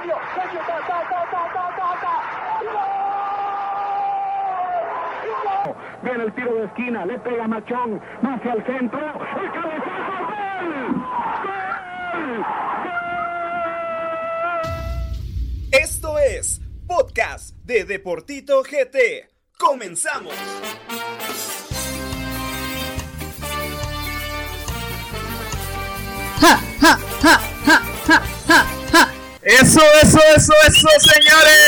Sergio, Sergio, ta, ta, ta, ta, ta, ta, ta. ¡Gol! Viene el tiro de esquina, le pega Machón, hacia el centro, el cabezazo, ¡gol! ¡Gol! Esto es Podcast de Deportito GT. ¡Comenzamos! Eso, eso, eso, eso, señores.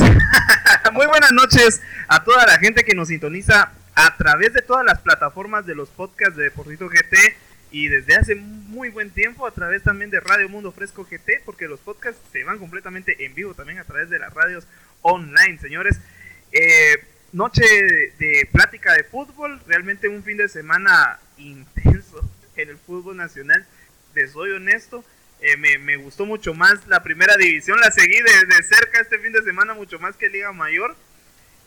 Muy buenas noches a toda la gente que nos sintoniza a través de todas las plataformas de los podcasts de Deportito GT y desde hace muy buen tiempo a través también de Radio Mundo Fresco GT, porque los podcasts se van completamente en vivo también a través de las radios online, señores. Eh, noche de, de plática de fútbol, realmente un fin de semana intenso en el fútbol nacional. De soy honesto, eh, me, me gustó mucho más la primera división, la seguí de, de cerca este fin de semana, mucho más que Liga Mayor.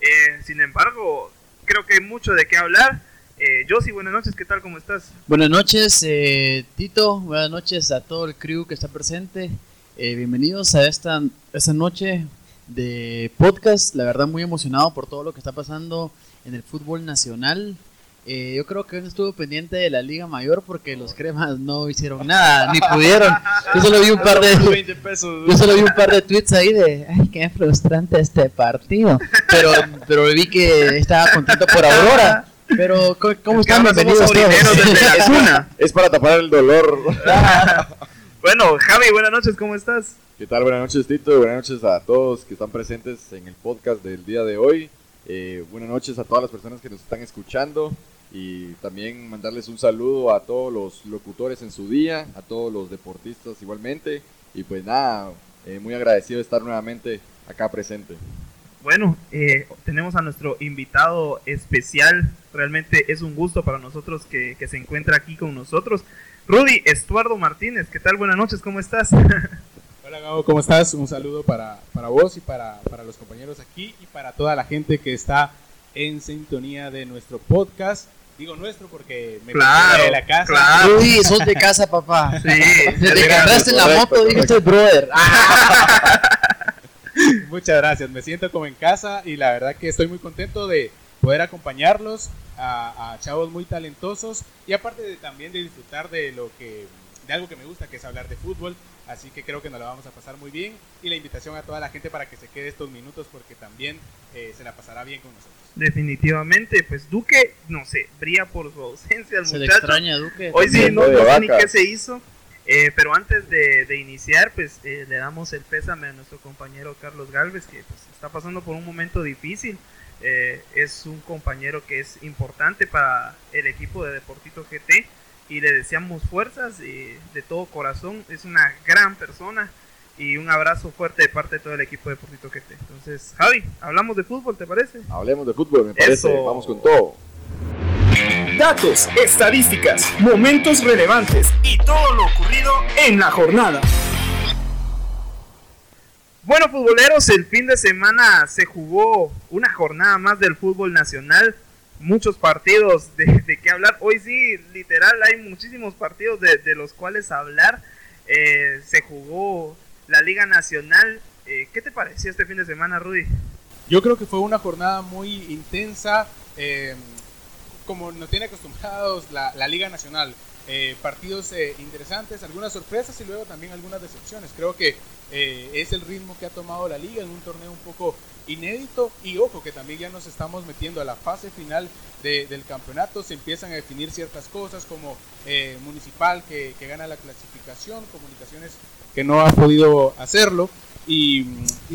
Eh, sin embargo, creo que hay mucho de qué hablar. Eh, Josi, buenas noches, ¿qué tal? ¿Cómo estás? Buenas noches, eh, Tito. Buenas noches a todo el crew que está presente. Eh, bienvenidos a esta, esta noche de podcast. La verdad, muy emocionado por todo lo que está pasando en el fútbol nacional. Eh, yo creo que no estuvo pendiente de la Liga Mayor porque los cremas no hicieron nada, ni pudieron. Yo solo vi un par de, yo solo vi un par de tweets ahí de, ay, qué frustrante este partido. Pero, pero vi que estaba contento por Aurora. Pero, ¿cómo, Es están? Bienvenidos la cuna. Es para tapar el dolor. Bueno, Javi, buenas noches, ¿cómo estás? ¿Qué tal? Buenas noches, Tito. Buenas noches a todos que están presentes en el podcast del día de hoy. Eh, buenas noches a todas las personas que nos están escuchando. Y también mandarles un saludo a todos los locutores en su día, a todos los deportistas igualmente. Y pues nada, eh, muy agradecido de estar nuevamente acá presente. Bueno, eh, tenemos a nuestro invitado especial. Realmente es un gusto para nosotros que, que se encuentra aquí con nosotros. Rudy Estuardo Martínez, ¿qué tal? Buenas noches, ¿cómo estás? Hola Gabo, ¿cómo estás? Un saludo para, para vos y para, para los compañeros aquí y para toda la gente que está en sintonía de nuestro podcast. Digo nuestro porque me Claro, de la casa. claro. Uy, sos de casa, papá. Sí, Desde que entraste en la moto, dijiste correcto. brother. Muchas gracias, me siento como en casa y la verdad que estoy muy contento de poder acompañarlos a, a chavos muy talentosos y aparte de, también de disfrutar de lo que de algo que me gusta que es hablar de fútbol así que creo que nos la vamos a pasar muy bien y la invitación a toda la gente para que se quede estos minutos porque también eh, se la pasará bien con nosotros Definitivamente, pues Duque, no sé, brilla por su ausencia el Se le muchacho. extraña, Duque. Hoy sí, no, no sé ni qué se hizo. Eh, pero antes de, de iniciar, pues eh, le damos el pésame a nuestro compañero Carlos Galvez, que pues, está pasando por un momento difícil. Eh, es un compañero que es importante para el equipo de Deportito GT y le deseamos fuerzas eh, de todo corazón. Es una gran persona y un abrazo fuerte de parte de todo el equipo de Deportito GT. Entonces, Javi, hablamos de fútbol, ¿te parece? Hablemos de fútbol, me parece. Eso. Vamos con todo. Datos, estadísticas, momentos relevantes y todo lo ocurrido en la jornada. Bueno, futboleros, el fin de semana se jugó una jornada más del fútbol nacional. Muchos partidos de, de qué hablar. Hoy sí, literal, hay muchísimos partidos de, los cuales hablar. Eh, se jugó la Liga Nacional. Eh, ¿Qué te pareció este fin de semana, Rudy? Yo creo que fue una jornada muy intensa, eh, como nos tiene acostumbrados la, la Liga Nacional. Eh, partidos eh, interesantes, algunas sorpresas y luego también algunas decepciones. Creo que es el ritmo que ha tomado la liga en un torneo un poco inédito. Y ojo que también ya nos estamos metiendo a la fase final de- del campeonato, se empiezan a definir ciertas cosas como eh, Municipal que, gana la clasificación, Comunicaciones que no ha podido hacerlo. Y,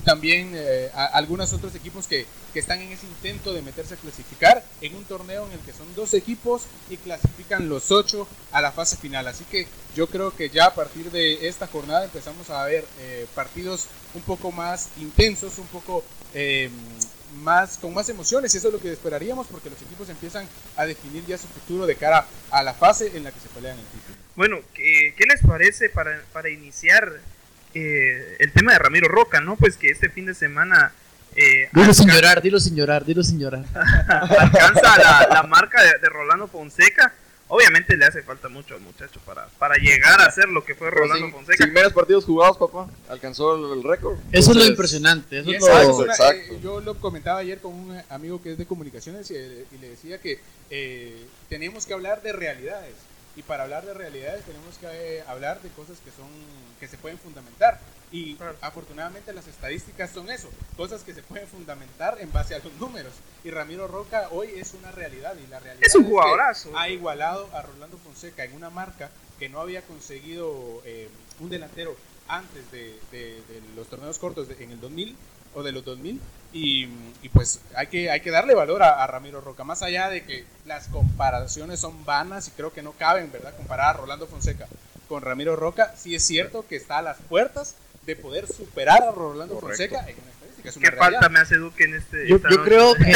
también eh, algunos otros equipos que, que están en ese intento de meterse a clasificar en un torneo en el que son dos equipos y clasifican los ocho a la fase final. Así que yo creo que ya a partir de esta jornada empezamos a ver eh, partidos un poco más intensos, un poco eh, más con más emociones y eso es lo que esperaríamos porque los equipos empiezan a definir ya su futuro de cara a la fase en la que se pelean el título. Bueno, ¿qué, qué les parece para, para iniciar eh, el tema de Ramiro Roca, no? Pues que este fin de semana eh, Dilo sin llorar, dilo sin llorar, dilo sin llorar. alcanza la, la marca de, de Rolando Fonseca obviamente le hace falta mucho al muchacho para, para llegar a hacer lo que fue Pero Rolando sin, Fonseca. sin menos partidos jugados, papá, alcanzó el, el récord. Eso es lo impresionante. Eso es lo- exacto. eh, yo lo comentaba ayer con un amigo que es de comunicaciones y, y le decía que eh, tenemos que hablar de realidades. Y para hablar de realidades tenemos que eh, hablar de cosas que son que se pueden fundamentar. Y Claro. afortunadamente las estadísticas son eso, cosas que se pueden fundamentar en base a los números. Y Ramiro Roca hoy es una realidad y la realidad Es un que jugadorazo. ha igualado a Rolando Fonseca en una marca que no había conseguido eh, un delantero antes de, de- de los torneos cortos de- en el 2000 o de los 2000 y, y pues hay que, hay que darle valor a, a Ramiro Roca, más allá de que las comparaciones son vanas y creo que no caben, ¿verdad? Comparar a Rolando Fonseca con Ramiro Roca, sí es cierto que está a las puertas de poder superar a Rolando Correcto. Fonseca en una estadística, es una ¿Qué falta me hace Duque en este Yo, creo que,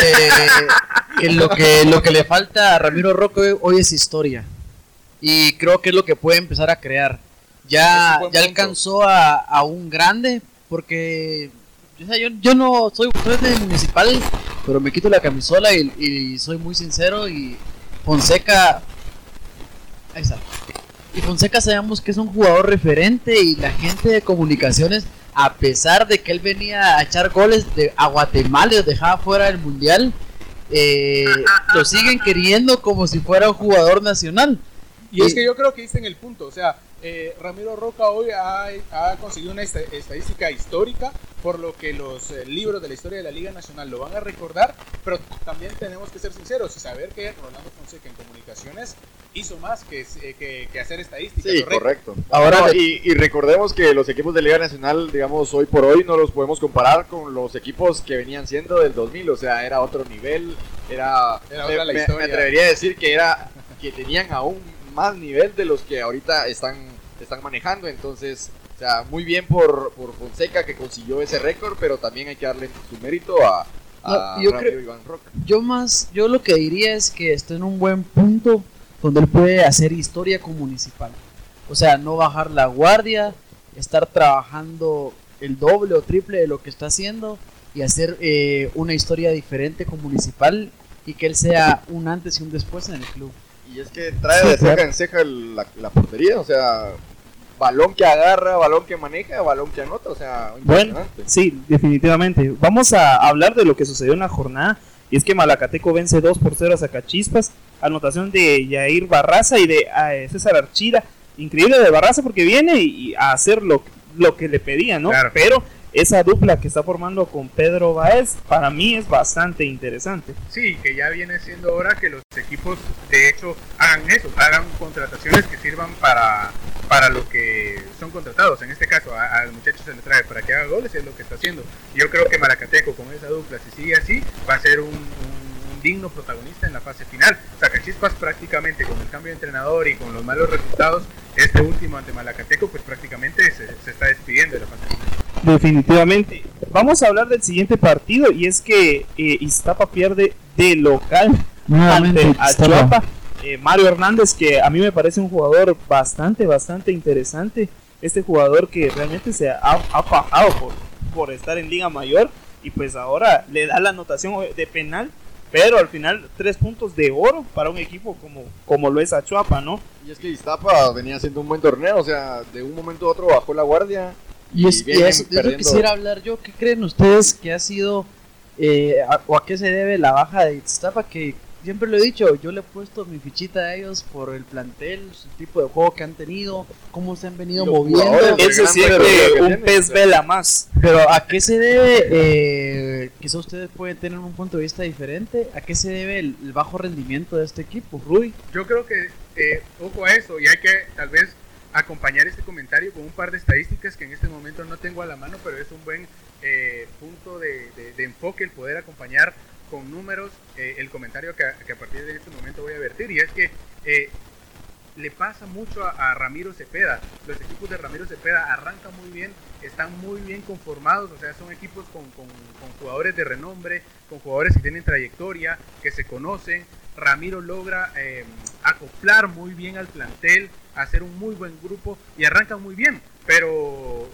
que lo que lo que le falta a Ramiro Roca hoy- hoy es historia. Y creo que es lo que puede empezar a crear. Ya, Es ya alcanzó a, a un grande, porque o sea, yo, yo no soy, de municipal, pero me quito la camisola y, y soy muy sincero. Y Fonseca, ahí está. Y Fonseca sabemos que es un jugador referente y la gente de comunicaciones, a pesar de que él venía a echar goles de, a Guatemala y los dejaba fuera del mundial, eh, lo siguen queriendo como si fuera un jugador nacional. Y es Y- que yo creo que diste en el punto, o sea, eh, Ramiro Roca hoy ha, ha conseguido una esta- estadística histórica, por lo que los eh, libros de la historia de la Liga Nacional lo van a recordar, pero también tenemos que ser sinceros y saber que Rolando Fonseca en comunicaciones hizo más que, eh, que, que hacer estadísticas. Sí, ¿correcto? correcto. Ahora y, y recordemos que los equipos de Liga Nacional, digamos, hoy por hoy no los podemos comparar con los equipos que venían siendo del 2000, o sea, era otro nivel, era... Era me, otra la me- historia. me atrevería a decir que era que tenían aún más nivel de los que ahorita están, están manejando, entonces, o sea, muy bien por, por Fonseca que consiguió ese récord, pero también hay que darle su mérito a, a No, yo creo- Iván Roca. Yo más, yo lo que diría es que está en un buen punto donde él puede hacer historia con municipal. O sea, no bajar la guardia, estar trabajando el doble o triple de lo que está haciendo y hacer eh, una historia diferente con municipal y que él sea un antes y un después en el club. Y es que trae Sí, de ceja claro. en ceja el- la, la portería, o sea, balón que agarra, balón que maneja, balón que anota, o sea, Bueno, sí, definitivamente. Vamos a hablar de lo que sucedió en la jornada. Y es que Malacateco vence 2 por 0 a Zacachispas. Anotación de Yair Barraza y de eh, César Archira. Increíble de Barraza porque viene y, y a hacer lo, lo que le pedía, ¿no? Claro. Pero esa dupla que está formando con Pedro Baez, para mí es bastante interesante. Sí, que ya viene siendo hora que los equipos, de hecho, hagan eso, hagan contrataciones que sirvan para, para lo que son contratados. En este caso, al muchacho se le trae para que haga goles, es lo que está haciendo. Yo creo que Maracateco, con esa dupla, si sigue así, va a ser un digno protagonista en la fase final. Sacachispas prácticamente con el cambio de entrenador y con los malos resultados, este último ante Malacateco, pues prácticamente se, se está despidiendo de la fase final. Definitivamente. Vamos a hablar del siguiente partido y es que eh, Iztapa pierde de local ante Achuapa. Eh, Mario Hernández, que a mí me parece un jugador bastante, bastante interesante. Este jugador que realmente se ha, ha fajado por, por estar en Liga Mayor y pues ahora le da la anotación de penal, pero al final tres puntos de oro para un equipo como, como lo es Achuapa, ¿no? Y es que Iztapa venía haciendo un buen torneo, o sea, de un momento a otro bajó la guardia. Y, es, y eso, de eso perdiendo. quisiera hablar yo. ¿Qué creen ustedes que ha sido eh, a- o a qué se debe la baja de Iztapa? Que siempre lo he dicho, yo le he puesto mi fichita a ellos por el plantel, el tipo de juego que han tenido, cómo se han venido Los moviendo. Eso que un pez vela más. Pero ¿a qué se debe? Eh, quizá ustedes pueden tener un punto de vista diferente. ¿A qué se debe el, el bajo rendimiento de este equipo, Rudy? Yo creo que, eh, ojo a eso, y hay que tal vez acompañar este comentario con un par de estadísticas que en este momento no tengo a la mano, pero es un buen eh, punto de, de- enfoque el poder acompañar con números eh, el comentario que, que a partir de este momento voy a vertir, y es que eh, le pasa mucho a, Ramiro Cepeda. Los equipos de Ramiro Cepeda arrancan muy bien, están muy bien conformados, o sea, son equipos con, con- con jugadores de renombre, con jugadores que tienen trayectoria, que se conocen. Ramiro logra eh, acoplar muy bien al plantel, hacer un muy buen grupo y arrancan muy bien, pero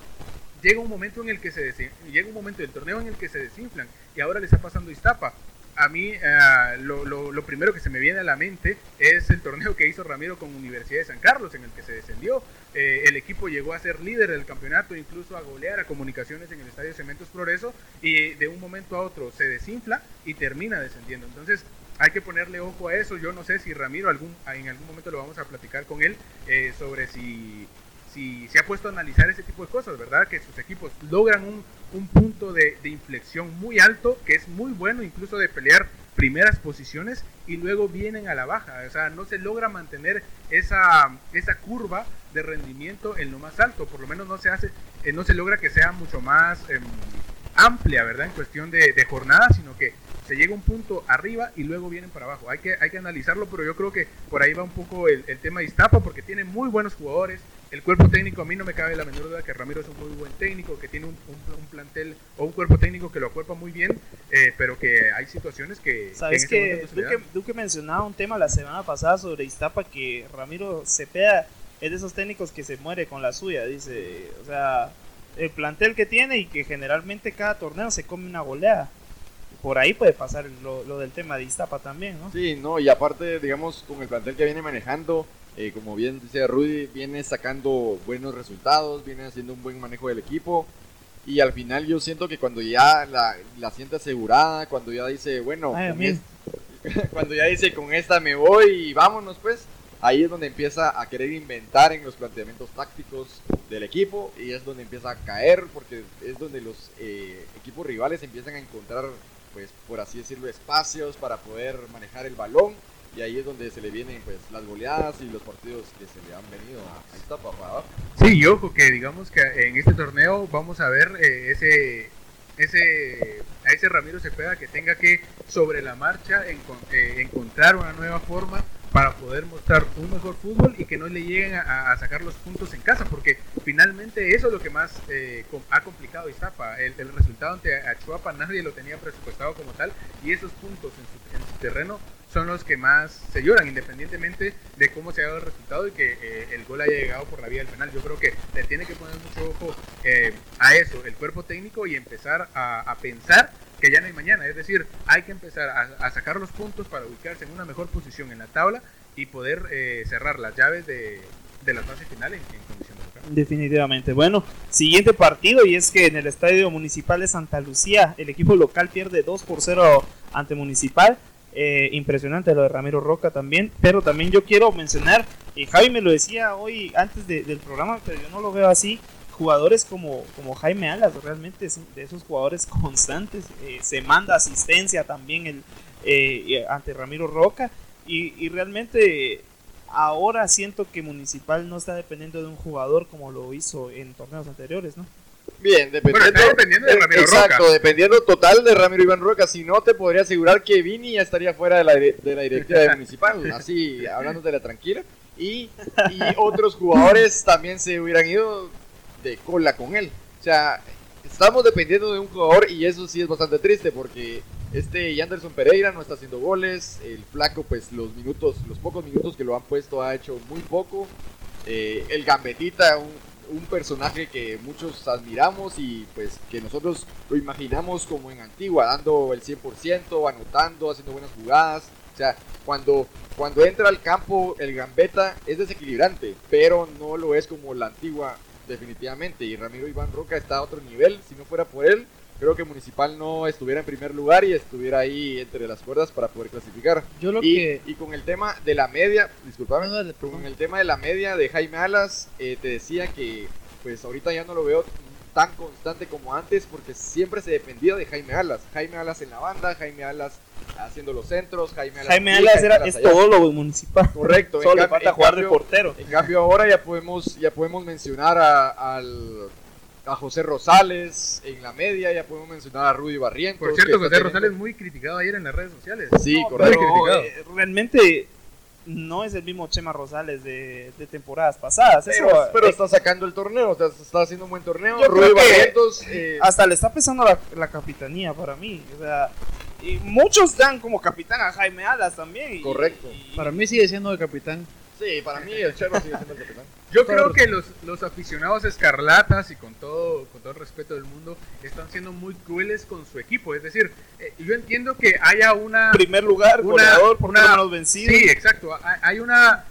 llega un momento en el que se llega un momento del torneo en el que se desinflan y ahora le está pasando Iztapa. a mí ah, lo, lo- lo primero que se me viene a la mente es el torneo que hizo Ramiro con Universidad de San Carlos, en el que se descendió. Eh, el equipo llegó a ser líder del campeonato, incluso a golear a comunicaciones en el Estadio Cementos Progreso, y de un momento a otro se desinfla y termina descendiendo. Entonces hay que ponerle ojo a eso. Yo no sé si Ramiro algún, en algún momento lo vamos a platicar con él eh, sobre si, si se ha puesto a analizar ese tipo de cosas, ¿verdad? Que sus equipos logran un, un punto de, inflexión muy alto, que es muy bueno incluso de pelear primeras posiciones y luego vienen a la baja. O sea, no se logra mantener esa, esa curva de rendimiento en lo más alto. Por lo menos no se hace, eh, no se logra que sea mucho más em, amplia, ¿verdad? En cuestión de, de jornada, sino que se llega un punto arriba y luego vienen para abajo. Hay que, hay que analizarlo, pero yo creo que por ahí va un poco el, el tema de Iztapa, porque tiene muy buenos jugadores. El cuerpo técnico, a mí no me cabe la menor duda que Ramiro es un muy buen técnico, que tiene un, un- un plantel o un cuerpo técnico que lo acuerpa muy bien, eh, pero que hay situaciones que... Sabes este que le Duque. Duque mencionaba un tema la semana pasada sobre Iztapa que Ramiro Cepeda es de esos técnicos que se muere con la suya, dice, o sea, el plantel que tiene y que generalmente cada torneo se come una goleada. Por ahí puede pasar lo, lo del tema de Iztapa también, ¿no? Sí, no, y aparte, digamos, con el plantel que viene manejando, eh, como bien dice Rudy, viene sacando buenos resultados, viene haciendo un buen manejo del equipo. Y al final yo siento que cuando ya la, la siente asegurada, cuando ya dice, bueno, Ay, cuando ya dice con esta me voy y vámonos pues, ahí es donde empieza a querer inventar en los planteamientos tácticos del equipo y es donde empieza a caer porque es donde los eh, equipos rivales empiezan a encontrar, pues por así decirlo, espacios para poder manejar el balón y ahí es donde se le vienen pues las goleadas y los partidos que se le han venido a esta papá. Sí, y ojo que digamos que en este torneo vamos a ver eh, ese ese a ese Ramiro Cepeda que tenga que sobre la marcha eh, encontrar una nueva forma para poder mostrar un mejor fútbol y que no le lleguen a, sacar los puntos en casa, porque finalmente eso es lo que más eh, ha complicado Iztapa. El, el resultado ante Achuapa nadie lo tenía presupuestado como tal y esos puntos en su, en su terreno son los que más se lloran, independientemente de cómo se ha dado el resultado y que eh, el gol haya llegado por la vía del penal. Yo creo que le tiene que poner mucho ojo eh, a eso, el cuerpo técnico, y empezar a pensar que ya no hay mañana. Es decir, hay que empezar a, sacar los puntos para ubicarse en una mejor posición en la tabla y poder eh, cerrar las llaves de, de las fases finales en, en condiciones de local. Definitivamente. Bueno, siguiente partido y es que en el Estadio Municipal de Santa Lucía el equipo local pierde 2 por 0 ante Municipal. Eh, impresionante lo de Ramiro Roca también, pero también yo quiero mencionar, y Javi me lo decía hoy antes de- del programa, pero yo no lo veo así, jugadores como, como Jaime Alas, realmente es de esos jugadores constantes, eh, se manda asistencia también el, eh, ante Ramiro Roca, y, y realmente ahora siento que Municipal no está dependiendo de un jugador como lo hizo en torneos anteriores, ¿no? Bien, dependiendo, Bueno, dependiendo de Ramiro exacto, Roca. dependiendo total de Ramiro Iván Roca. Si no, te podría asegurar que Vini ya estaría fuera de la, de la directiva de municipal. Así, hablando de la tranquila. Y, y otros jugadores también se hubieran ido de cola con él. O sea, estamos dependiendo de un jugador y eso sí es bastante triste porque este Yanderson Pereira no está haciendo goles. El flaco, pues los minutos, los pocos minutos que lo han puesto ha hecho muy poco. Eh, el Gambetita, un, un personaje que muchos admiramos y pues que nosotros lo imaginamos como en Antigua, dando el 100%, anotando, haciendo buenas jugadas. O sea, cuando, cuando entra al campo el Gambetta es desequilibrante, pero no lo es como la Antigua definitivamente. Y Ramiro Iván Roca está a otro nivel, si no fuera por él. Creo que Municipal no estuviera en primer lugar y estuviera ahí entre las cuerdas para poder clasificar. Yo lo Y, que... y con el tema de la media, disculpame, No, con el tema de la media de Jaime Alas, eh, te decía que pues ahorita ya no lo veo tan constante como antes porque siempre se dependía de Jaime Alas. Jaime Alas en la banda, Jaime Alas haciendo los centros, Jaime Alas Jaime Alas era, Alas es todo lo municipal. Correcto. Solo en le cam- falta en jugar cambio- de portero. En cambio ahora ya podemos ya podemos mencionar a, al a José Rosales en la media, ya podemos mencionar a Rudy Barrientos. Por cierto, José teniendo- Rosales muy criticado ayer en las redes sociales. Sí, No, correcto. pero eh, realmente no es el mismo Chema Rosales de, de temporadas pasadas. Eso, Pero, eh, está sacando el torneo, o sea, está haciendo un buen torneo. Barrientos, eh, hasta le está pesando la, la capitanía para mí. O sea, y muchos dan como capitán a Jaime Alas también. y- Correcto. y- Para mí sigue siendo el capitán. Sí, para mí el Chelo sigue siendo el capitán. Yo creo que los, los aficionados escarlatas y con todo, con todo el respeto del mundo están siendo muy crueles con su equipo. Es decir, eh, yo entiendo que haya una... primer lugar, Una- goleador, por una- menos vencido. Sí, exacto. Hay una...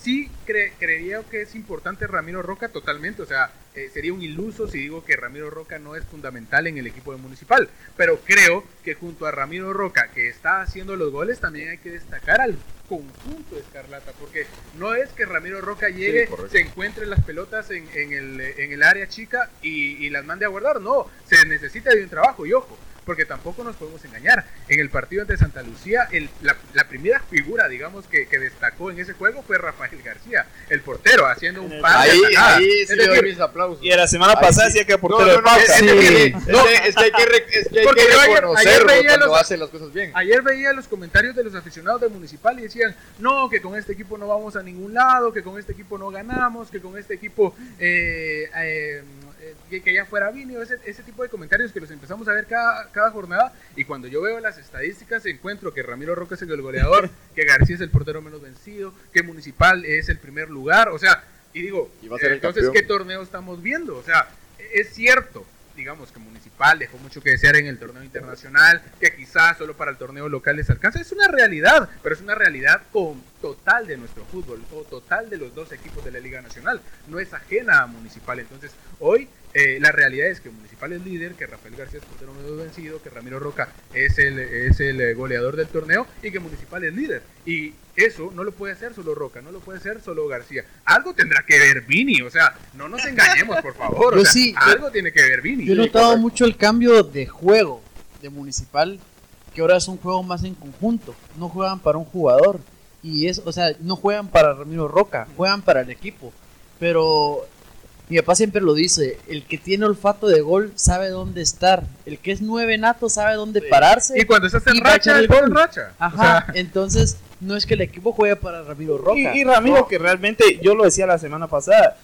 Sí, cre- creería que es importante Ramiro Roca totalmente. O sea, eh, sería un iluso si digo que Ramiro Roca no es fundamental en el equipo de Municipal. Pero creo que junto a Ramiro Roca, que está haciendo los goles, también hay que destacar al conjunto de Escarlata. Porque no es que Ramiro Roca llegue, se encuentre las pelotas en, en el, en el área chica y, y las mande a guardar. No, se necesita de un trabajo. Y ojo, porque tampoco nos podemos engañar. En el partido ante Santa Lucía, el- la, la primera figura, digamos, que, que destacó en ese juego fue Rafael García, el portero, haciendo En un el- pase. Ahí, ahí sí le doy mis aplausos. Y la semana Ahí pasada sí. decía que No, portero no, no, pausa. es, Sí. que, es, que, es que hay que, re- es que, hay que yo ayer- ayer reconocerlo veía cuando los- hace las cosas bien. Ayer veía los comentarios de los aficionados de Municipal y decían, no, que con este equipo no vamos a ningún lado, que con este equipo no ganamos, que con este equipo eh, eh, eh, que, ya fuera Vini, ese, ese tipo de comentarios que los empezamos a ver cada, cada jornada y cuando yo veo las estadísticas encuentro que Ramiro Roca es el goleador, que García es el portero menos vencido, que Municipal es el primer lugar, o sea, y digo, Y entonces. ¿qué torneo estamos viendo? O sea, es cierto, digamos que Municipal dejó mucho que desear en el torneo internacional, que quizás solo para el torneo local les alcanza. Es una realidad, pero es una realidad con total de nuestro fútbol, o total de los dos equipos de la Liga Nacional. No es ajena a Municipal. Entonces, hoy eh, la realidad es que Municipal es líder, que Rafael García es portero medio vencido, que Ramiro Roca es el, es el eh, goleador del torneo y que Municipal es líder. Y eso no lo puede hacer solo Roca, no lo puede hacer solo García. Algo tendrá que ver Vini, o sea, no nos engañemos, por favor. o Yo sea, sí, yo- algo tiene que ver Vini. Yo he notado correcto. mucho el cambio de juego de Municipal, que ahora es un juego más en conjunto. No juegan para un jugador. Y es, o sea, no juegan para Ramiro Roca, juegan para el equipo. Pero mi papá siempre lo dice, el que tiene olfato de gol sabe dónde estar. El que es nueve nato sabe dónde pararse. Y cuando estás en racha, estás en gol. racha. O Ajá, sea, entonces no es que el equipo juegue para Ramiro Roca. Y, y Ramiro, que realmente, yo lo decía la semana pasada,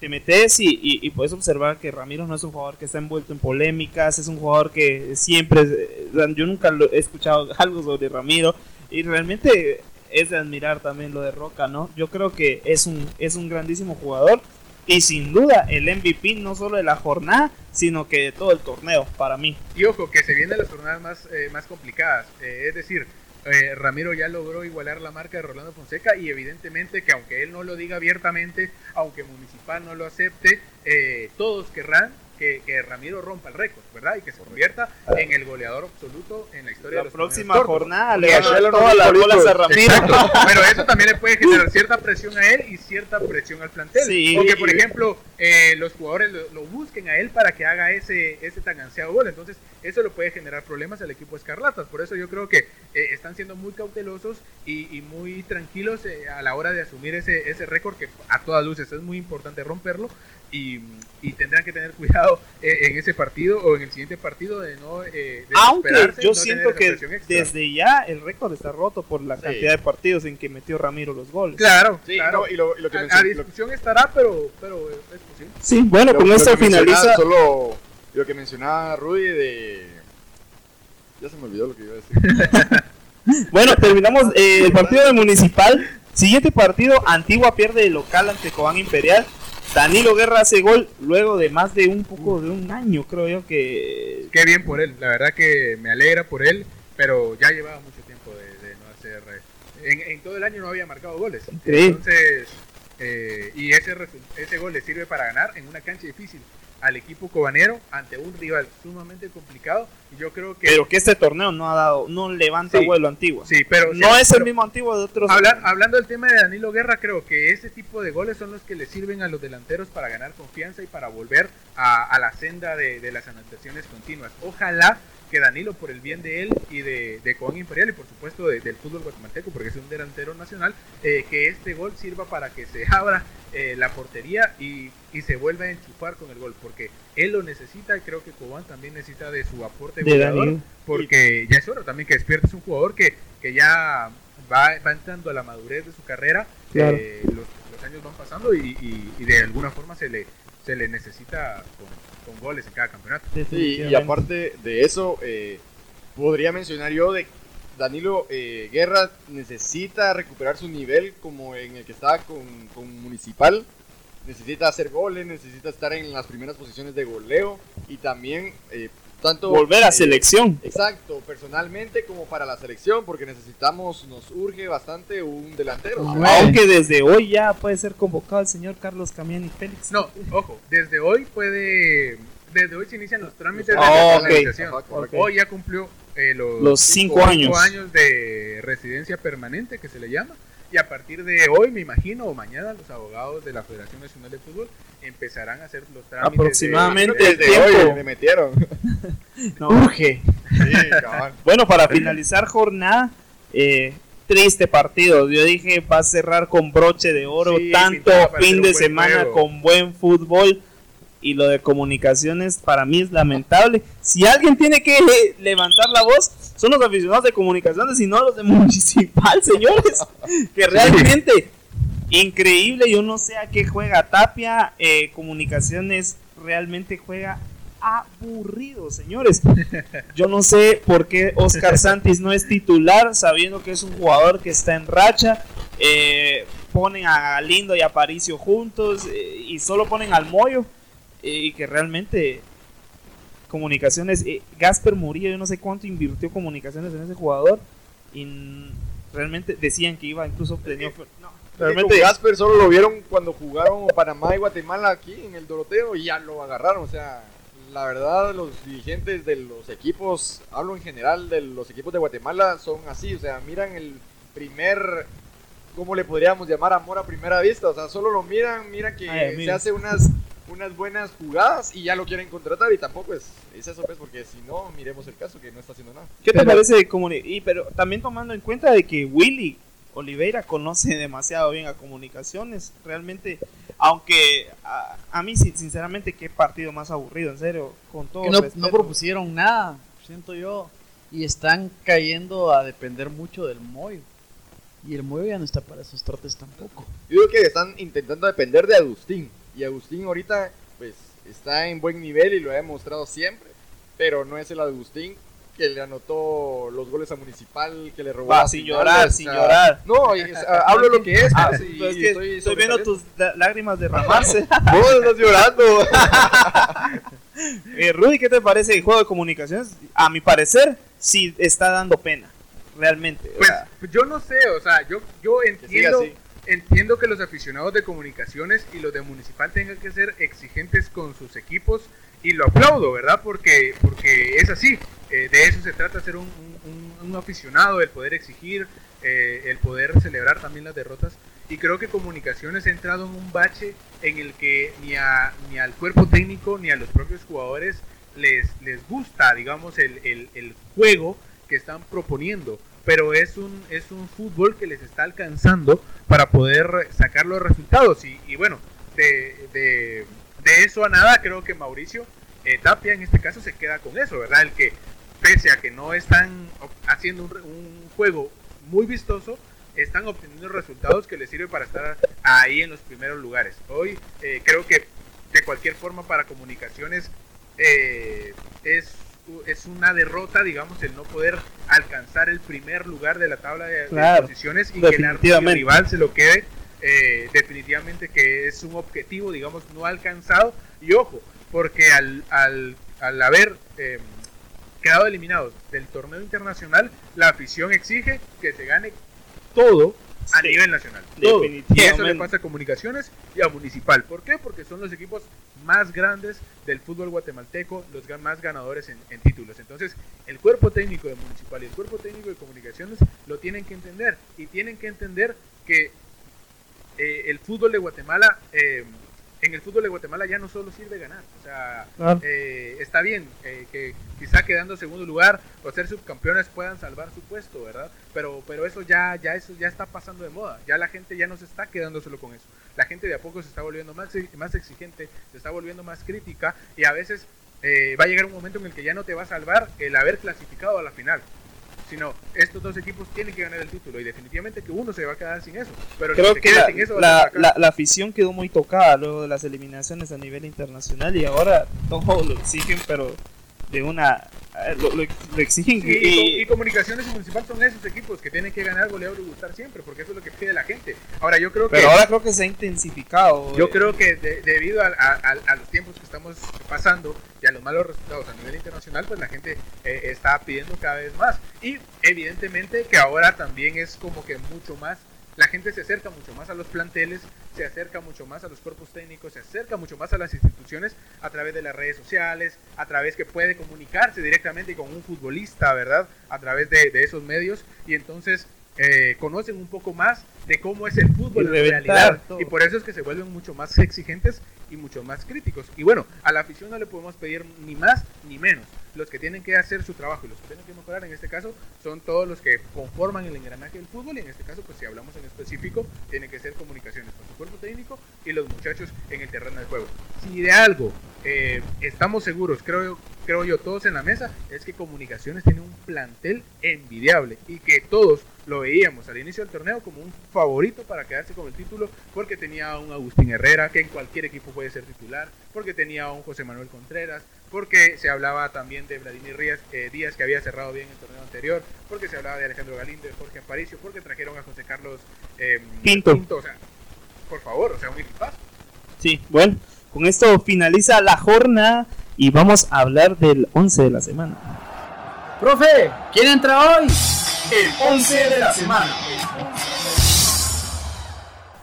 te metes y, y- y puedes observar que Ramiro no es un jugador que está envuelto en polémicas, es un jugador que siempre, eh, yo nunca lo he escuchado algo sobre Ramiro y realmente es de admirar también lo de Roca, ¿no? Yo creo que es un, es un grandísimo jugador y sin duda el MVP no solo de la jornada, sino que de todo el torneo, para mí. Y ojo, que se vienen las jornadas más, eh, más complicadas. Eh, es decir, eh, Ramiro ya logró igualar la marca de Rolando Fonseca y evidentemente que aunque él no lo diga abiertamente, aunque Municipal no lo acepte, eh, todos querrán que, que Ramiro rompa el récord, ¿verdad? Y que se convierta en el goleador absoluto en la historia de La los próxima jornada le va a dar todas las bolas a Ramiro. Exacto, pero eso también le puede generar cierta presión a él y cierta presión al plantel. Sí. o que, por ejemplo, eh, los jugadores lo, lo busquen a él para que haga ese, ese tan ansiado gol. Entonces, eso le puede generar problemas al equipo Escarlatas. Por eso yo creo que eh, están siendo muy cautelosos y, y muy tranquilos eh, a la hora de asumir ese, ese récord que a todas luces es muy importante romperlo. Y, y tendrán que tener cuidado eh, en ese partido o en el siguiente partido de no eh, Aunque desesperarse, yo no siento que desde ya el récord está roto por la Sí. cantidad de partidos en que metió Ramiro los goles. Claro, Sí, claro. no, y lo, y lo que a, mencioné- a lo- discusión estará, pero, pero es posible. Sí, bueno, lo- con esto finaliza. Solo lo que mencionaba Rudy de. Ya se me olvidó lo que iba a decir. Bueno, terminamos eh, el partido de Municipal. Siguiente partido, Antigua pierde de local ante Cobán Imperial. Danilo Guerra hace gol luego de más de un poco de un año, creo yo que... Qué bien por él, la verdad que me alegra por él, pero ya llevaba mucho tiempo de, de no hacer... eh, En, en todo el año no había marcado goles. Increíble. Entonces, eh, y ese, ese gol le sirve para ganar en una cancha difícil al equipo cobanero ante un rival sumamente complicado. Y yo creo que... Pero que este torneo no ha dado, no levanta Sí. vuelo Antigua. sí, pero no sí, es el mismo Antigua de otros... Habla- hablando del tema de Danilo Guerra, creo que ese tipo de goles son los que le sirven a los delanteros para ganar confianza y para volver a, a la senda de, de las anotaciones continuas. Ojalá que Danilo, por el bien de él y de, de Imperial y por supuesto de- del fútbol guatemalteco, porque es un delantero nacional, eh, que este gol sirva para que se abra eh, la portería y, y se vuelva a enchufar con el gol, porque él lo necesita y creo que Cobán también necesita de su aporte de goleador Danilo. porque ya es hora también que despiertes un jugador que, que ya va, va entrando a la madurez de su carrera, Claro. eh, los, los años van pasando y, y- y de alguna forma se le, se le necesita con, con goles en cada campeonato. Sí, y aparte de eso, eh, podría mencionar yo de Danilo eh, Guerra necesita recuperar su nivel como en el que estaba con, con Municipal. Necesita hacer goles, necesita estar en las primeras posiciones de goleo y también eh, tanto Volver a eh, selección. Exacto, personalmente como para la selección, porque necesitamos, nos urge bastante un delantero. Bueno. Aunque desde hoy ya puede ser convocado el señor Carlos Camiani Félix. No, ojo, desde hoy puede. Desde hoy se inician los trámites Ah, de. Ajá, correcto. Hoy ya cumplió eh, los, Los cinco años. cinco años de residencia permanente que se le llama. Y a partir de hoy, me imagino, o mañana, los abogados de la Federación Nacional de Fútbol empezarán a hacer los trámites. de- Aproximadamente. Tiempo. hoy le metieron. No. Urge. Sí. Bueno, para finalizar jornada, eh, triste partido. Yo dije va a cerrar con broche de oro, Sí, tanto fin de semana juego. con buen fútbol. Y lo de comunicaciones para mí es lamentable. Si alguien tiene que le- levantar la voz, son los aficionados de comunicaciones y no los de municipal, señores. Que realmente increíble. Yo no sé a qué juega Tapia. eh, comunicaciones realmente juega aburrido, señores. Yo no sé por qué Oscar Santis no es titular, sabiendo que es un jugador que está en racha. Eh, ponen a Lindo y a Paricio juntos eh, y solo ponen al Moyo. Y que realmente comunicaciones. eh, Gasper Murillo, yo no sé cuánto invirtió comunicaciones en ese jugador. Y realmente decían que iba incluso tenía ofer- no, Realmente Gasper solo lo vieron cuando jugaron Panamá y Guatemala aquí en el Doroteo y ya lo agarraron. O sea, la verdad, los dirigentes de los equipos, hablo en general de los equipos de Guatemala, son así. O sea, miran el primer, ¿cómo le podríamos llamar? Amor a primera vista. O sea, solo lo miran, miran que Ay, se mira. hace unas, unas buenas jugadas y ya lo quieren contratar. Y tampoco es, es eso, pues, porque si no, miremos el caso que no está haciendo nada. ¿Qué te Pero- parece y pero también tomando en cuenta de que Willy Oliveira conoce demasiado bien a comunicaciones, realmente, aunque a, a mí sin- sinceramente qué partido más aburrido, en serio, con todo Que no, no propusieron nada, siento yo. Y están cayendo a depender mucho del Moy. Y el Moy ya no está para esos trotes tampoco. Yo creo que están intentando depender de Agustín. Y Agustín ahorita, pues, está en buen nivel y lo ha demostrado siempre. Pero no es el Agustín que le anotó los goles a Municipal, que le robó. Va, sin finales, llorar, o sin llorar. No, o hablo lo que es. Ah, pues, y es que estoy estoy, viendo tus lágrimas derramarse. Vos estás llorando. Eh, Rudy, ¿qué te parece el juego de comunicaciones? A mi parecer, sí está dando pena, realmente. o Pues sea, yo no sé, o sea, yo, yo entiendo. Entiendo que los aficionados de comunicaciones y los de municipal tengan que ser exigentes con sus equipos y lo aplaudo, ¿verdad? Porque, porque es así, eh, de eso se trata ser un, aficionado, el poder exigir, eh, el poder celebrar también las derrotas. Y creo que Comunicaciones ha entrado en un bache en el que ni, a, ni al cuerpo técnico ni a los propios jugadores les, les gusta, digamos, el- el juego que están proponiendo. Pero es un, es un fútbol que les está alcanzando para poder sacar los resultados. Y, y bueno, de, de- eso a nada, creo que Mauricio eh, Tapia en este caso se queda con eso, ¿verdad? El que pese a que no están haciendo un, un juego muy vistoso, están obteniendo resultados que les sirven para estar ahí en los primeros lugares. Hoy eh, creo que de cualquier forma para comunicaciones eh, es, es una derrota, digamos, el no poder alcanzar el primer lugar de la tabla de, posiciones y que el rival se lo quede. eh, definitivamente que es un objetivo, digamos, no alcanzado. Y ojo, porque al, al, al haber eh, quedado eliminados del torneo internacional, la afición exige que se gane todo a Sí, nivel nacional. Todo. Y eso le definitivamente. pasa a Comunicaciones y a Municipal. ¿Por qué? Porque son los equipos más grandes del fútbol guatemalteco, los más ganadores en, en títulos. Entonces, el cuerpo técnico de Municipal y el cuerpo técnico de Comunicaciones lo tienen que entender. Y tienen que entender que eh, el fútbol de Guatemala, eh, en el fútbol de Guatemala ya no solo sirve ganar. O sea, Claro. eh, está bien eh, que quizá quedando en segundo lugar o ser subcampeones puedan salvar su puesto, ¿verdad? Pero, pero eso ya, ya eso ya está pasando de moda. Ya la gente ya no se está quedando solo con eso. La gente de a poco se está volviendo más, más exigente, se está volviendo más crítica y a veces eh, va a llegar un momento en el que ya no te va a salvar el haber clasificado a la final. Sino, estos dos equipos tienen que ganar el título y definitivamente que uno se va a quedar sin eso. Pero Creo que la, sin eso la, la- la afición quedó muy tocada luego de las eliminaciones a nivel internacional y ahora todo lo exigen, pero de una eh, lo, lo- lo exigen Y, y- y- Comunicaciones y Municipal son esos equipos que tienen que ganar, golear y gustar siempre, porque eso es lo que pide la gente. Ahora, yo creo que. pero ahora creo que se ha intensificado Yo eh, creo que de- debido a, a- a- a los tiempos que estamos pasando y a los malos resultados a nivel internacional, pues la gente eh, está pidiendo cada vez más. Y evidentemente que ahora también es como que mucho más, la gente se acerca mucho más a los planteles, se acerca mucho más a los cuerpos técnicos, se acerca mucho más a las instituciones a través de las redes sociales, a través que puede comunicarse directamente con un futbolista, ¿verdad? A través de, de esos medios y entonces eh, conocen un poco más de cómo es el fútbol Y en realidad. todo. Y por eso es que se vuelven mucho más exigentes y mucho más críticos. Y bueno, a la afición no le podemos pedir ni más ni menos. Los que tienen que hacer su trabajo y los que tienen que mejorar en este caso son todos los que conforman el engranaje del fútbol y en este caso pues si hablamos en específico tienen que ser comunicaciones con su cuerpo técnico y los muchachos en el terreno de juego. Si de algo eh, estamos seguros, creo, creo yo todos en la mesa, es que comunicaciones tiene un plantel envidiable y que todos lo veíamos al inicio del torneo como un favorito para quedarse con el título porque tenía a un Agustín Herrera que en cualquier equipo puede ser titular, porque tenía a un José Manuel Contreras, porque se hablaba también de Vladimir Díaz, eh, Díaz que había cerrado bien el torneo anterior, porque se hablaba de Alejandro Galindo, de Jorge Aparicio, porque trajeron a José Carlos eh, Pinto. o sea, por favor, o sea, un equipazo. sí bueno con esto finaliza la jornada y vamos a hablar del 11 de la semana Profe, ¿quién entra hoy? El 11 de la semana.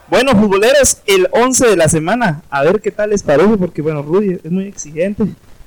Bueno, futboleros, el 11 de la semana. A ver qué tal les parece, porque bueno, Rudy es muy exigente.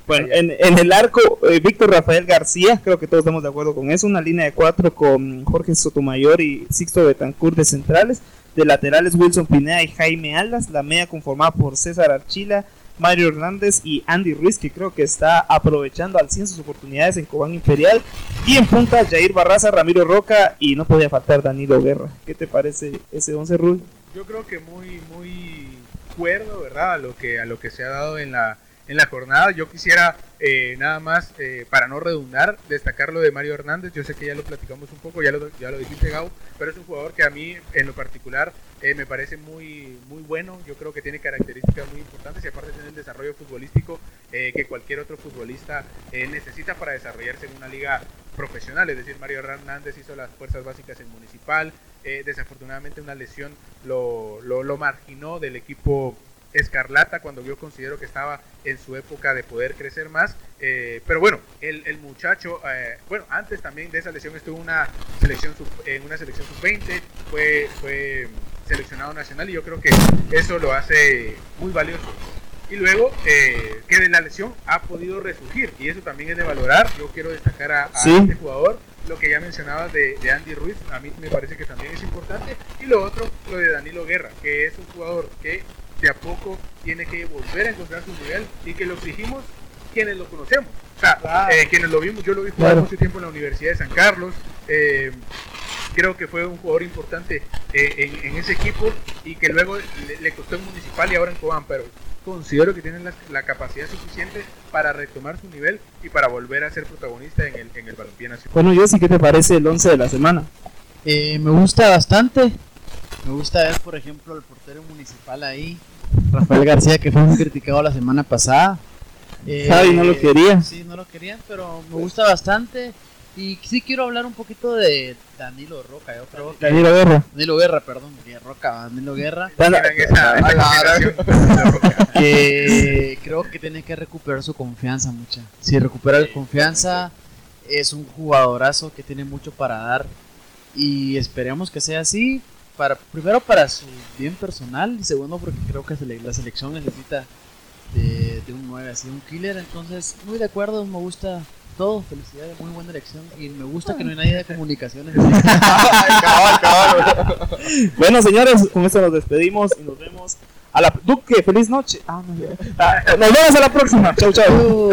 Bueno, en, el arco, eh, Víctor Rafael García, creo que todos estamos de acuerdo con eso. Una línea de cuatro con Jorge Sotomayor y Sixto Betancourt de centrales. De laterales, Wilson Pineda y Jaime Alas. La media conformada por César Archila, Mario Hernández y Andy Ruiz, que creo que está aprovechando al 100 sus oportunidades en Cobán Imperial. Y en punta, Jair Barraza, Ramiro Roca y no podía faltar Danilo Guerra. ¿Qué te parece ese 11, Rudy? yo creo que muy muy cuerdo verdad a lo que a lo que se ha dado en la en la jornada. Yo quisiera eh, nada más eh, para no redundar destacar lo de Mario Hernández. Yo sé que ya lo platicamos un poco ya lo ya lo dijiste Gau pero es un jugador que a mí en lo particular eh, me parece muy muy bueno. Yo creo que tiene características muy importantes y aparte tiene el desarrollo futbolístico eh, que cualquier otro futbolista eh, necesita para desarrollarse en una liga profesional. Es decir Mario Hernández hizo las fuerzas básicas en Municipal eh, desafortunadamente una lesión lo, lo, lo marginó del equipo Escarlata cuando yo considero que estaba en su época de poder crecer más. eh, pero bueno, el, el muchacho, eh, bueno, antes también de esa lesión estuvo una selección sub- en una selección sub-20, fue, fue seleccionado nacional y yo creo que eso lo hace muy valioso. Y luego eh, que de la lesión ha podido resurgir y eso también es de valorar. Yo quiero destacar a, a Sí. este jugador lo que ya mencionabas de, de Andy Ruiz, a mí me parece que también es importante. Y lo otro, lo de Danilo Guerra, que es un jugador que de a poco tiene que volver a encontrar su nivel y que lo exigimos quienes lo conocemos. O sea, Claro. eh, quienes lo vimos, yo lo vi jugar Claro. mucho tiempo en la Universidad de San Carlos. eh, creo que fue un jugador importante eh, en, en ese equipo y que luego le, le costó en Municipal y ahora en Cobán, pero considero que tiene la, la capacidad suficiente para retomar su nivel y para volver a ser protagonista en el, en el balompié nacional. Bueno, yo sí, ¿qué te parece el 11 de la semana? Eh, me gusta bastante. Me gusta ver, por ejemplo, el portero municipal ahí, Rafael García, que fue muy criticado la semana pasada. Eh, Javi no lo quería. Sí, no lo querían, pero me gusta bastante. Y sí quiero hablar un poquito de Danilo Roca. Yo creo que Danilo Guerra. Danilo Guerra, perdón, Roca, Danilo Guerra. Esa, esa combinación. que creo que tiene que recuperar su confianza mucha. Si recupera la confianza, es un jugadorazo que tiene mucho para dar y esperemos que sea así. Para, primero para su bien personal y segundo porque creo que la selección necesita de, de un 9 así, un killer. Entonces, muy de acuerdo, me gusta todo. Felicidades, muy buena elección y me gusta que no hay nadie de comunicaciones. Bueno, señores, con esto nos despedimos y nos vemos a la... Duque, feliz noche. Ah, no. Ah, nos vemos a la próxima. Chau, chau.